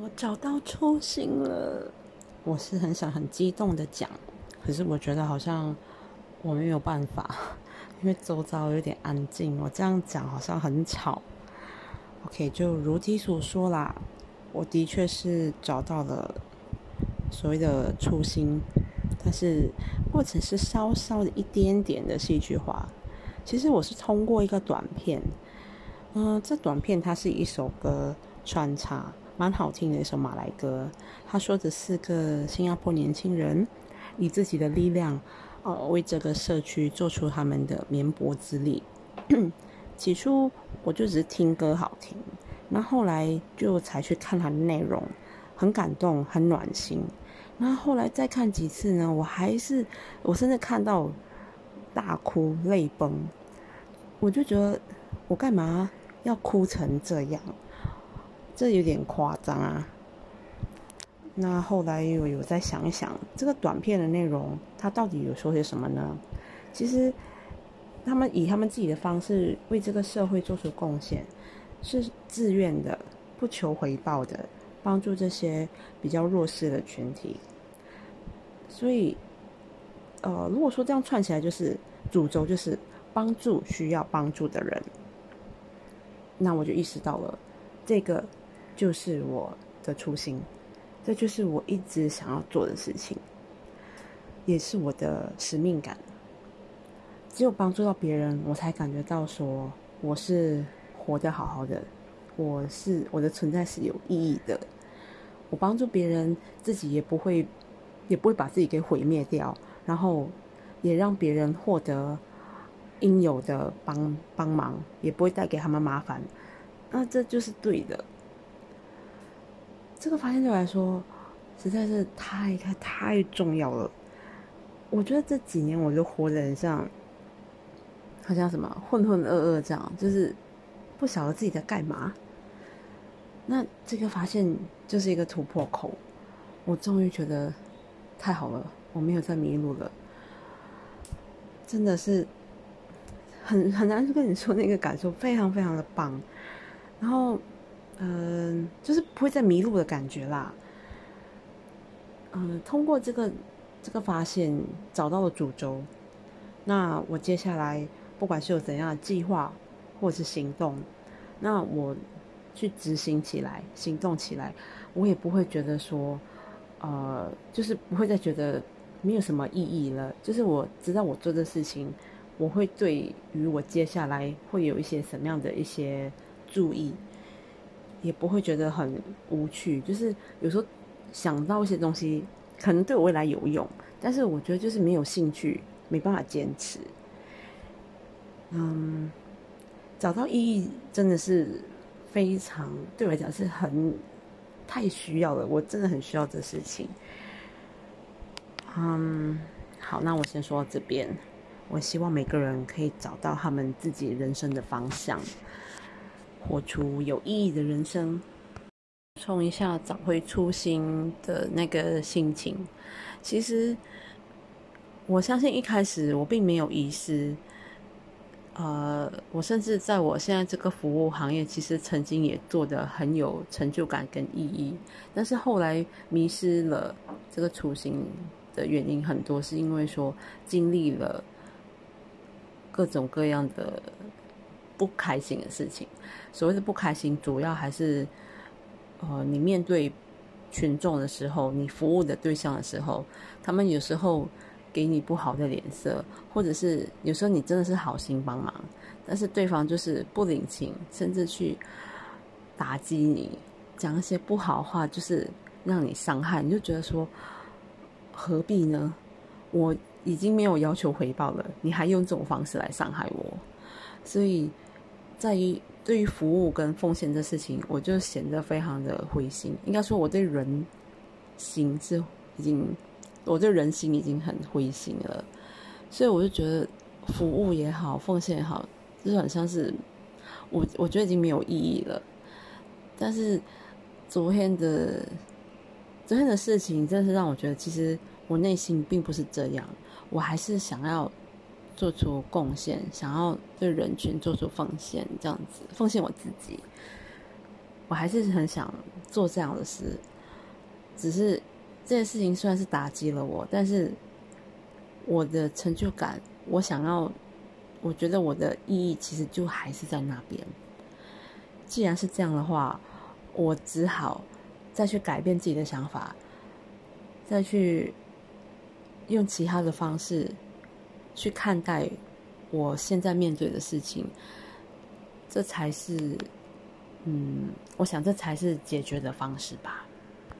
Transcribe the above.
我找到初心了，我是很想很激动的讲，可是我觉得好像我没有办法，因为周遭有点安静，我这样讲好像很吵。OK，就如题所说啦，我的确是找到了所谓的初心，但是过程是稍稍的一点点的戏剧化。其实我是通过一个短片，嗯，这短片它是一首歌穿插。蛮好听的一首马来歌，他说的四个新加坡年轻人以自己的力量，呃，为这个社区做出他们的绵薄之力。起初我就只是听歌好听，那后来就才去看它的内容，很感动，很暖心。那后来再看几次呢，我还是我甚至看到大哭泪崩，我就觉得我干嘛要哭成这样？这有点夸张啊！那后来我有在想一想，这个短片的内容，它到底有说些什么呢？其实，他们以他们自己的方式为这个社会做出贡献，是自愿的，不求回报的，帮助这些比较弱势的群体。所以，呃，如果说这样串起来，就是主轴就是帮助需要帮助的人，那我就意识到了这个。就是我的初心，这就是我一直想要做的事情，也是我的使命感。只有帮助到别人，我才感觉到说我是活得好好的，我是我的存在是有意义的。我帮助别人，自己也不会也不会把自己给毁灭掉，然后也让别人获得应有的帮帮忙，也不会带给他们麻烦。那这就是对的。这个发现对我来说实在是太太太重要了。我觉得这几年我就活得很像，好像什么浑浑噩噩这样，就是不晓得自己在干嘛。那这个发现就是一个突破口，我终于觉得太好了，我没有再迷路了，真的是很很难跟你说那个感受，非常非常的棒。然后。嗯，就是不会再迷路的感觉啦。嗯，通过这个这个发现，找到了主轴。那我接下来不管是有怎样的计划或者是行动，那我去执行起来，行动起来，我也不会觉得说，呃，就是不会再觉得没有什么意义了。就是我知道我做的事情，我会对于我接下来会有一些什么样的一些注意。也不会觉得很无趣，就是有时候想到一些东西，可能对我未来有用，但是我觉得就是没有兴趣，没办法坚持。嗯，找到意义真的是非常对我来讲是很太需要了，我真的很需要这事情。嗯，好，那我先说到这边。我希望每个人可以找到他们自己人生的方向。活出有意义的人生，冲一下找回初心的那个心情。其实，我相信一开始我并没有遗失。呃，我甚至在我现在这个服务行业，其实曾经也做的很有成就感跟意义。但是后来迷失了这个初心的原因很多，是因为说经历了各种各样的。不开心的事情，所谓的不开心，主要还是，呃，你面对群众的时候，你服务的对象的时候，他们有时候给你不好的脸色，或者是有时候你真的是好心帮忙，但是对方就是不领情，甚至去打击你，讲一些不好话，就是让你伤害，你就觉得说何必呢？我已经没有要求回报了，你还用这种方式来伤害我，所以。在于对于服务跟奉献这事情，我就显得非常的灰心。应该说，我对人心是已经，我对人心已经很灰心了。所以我就觉得，服务也好，奉献也好，就是很像是我，我觉得已经没有意义了。但是昨天的昨天的事情，真是让我觉得，其实我内心并不是这样，我还是想要。做出贡献，想要对人群做出奉献，这样子奉献我自己。我还是很想做这样的事。只是这件事情虽然是打击了我，但是我的成就感，我想要，我觉得我的意义其实就还是在那边。既然是这样的话，我只好再去改变自己的想法，再去用其他的方式去看待我现在面对的事情，这才是，嗯，我想这才是解决的方式吧。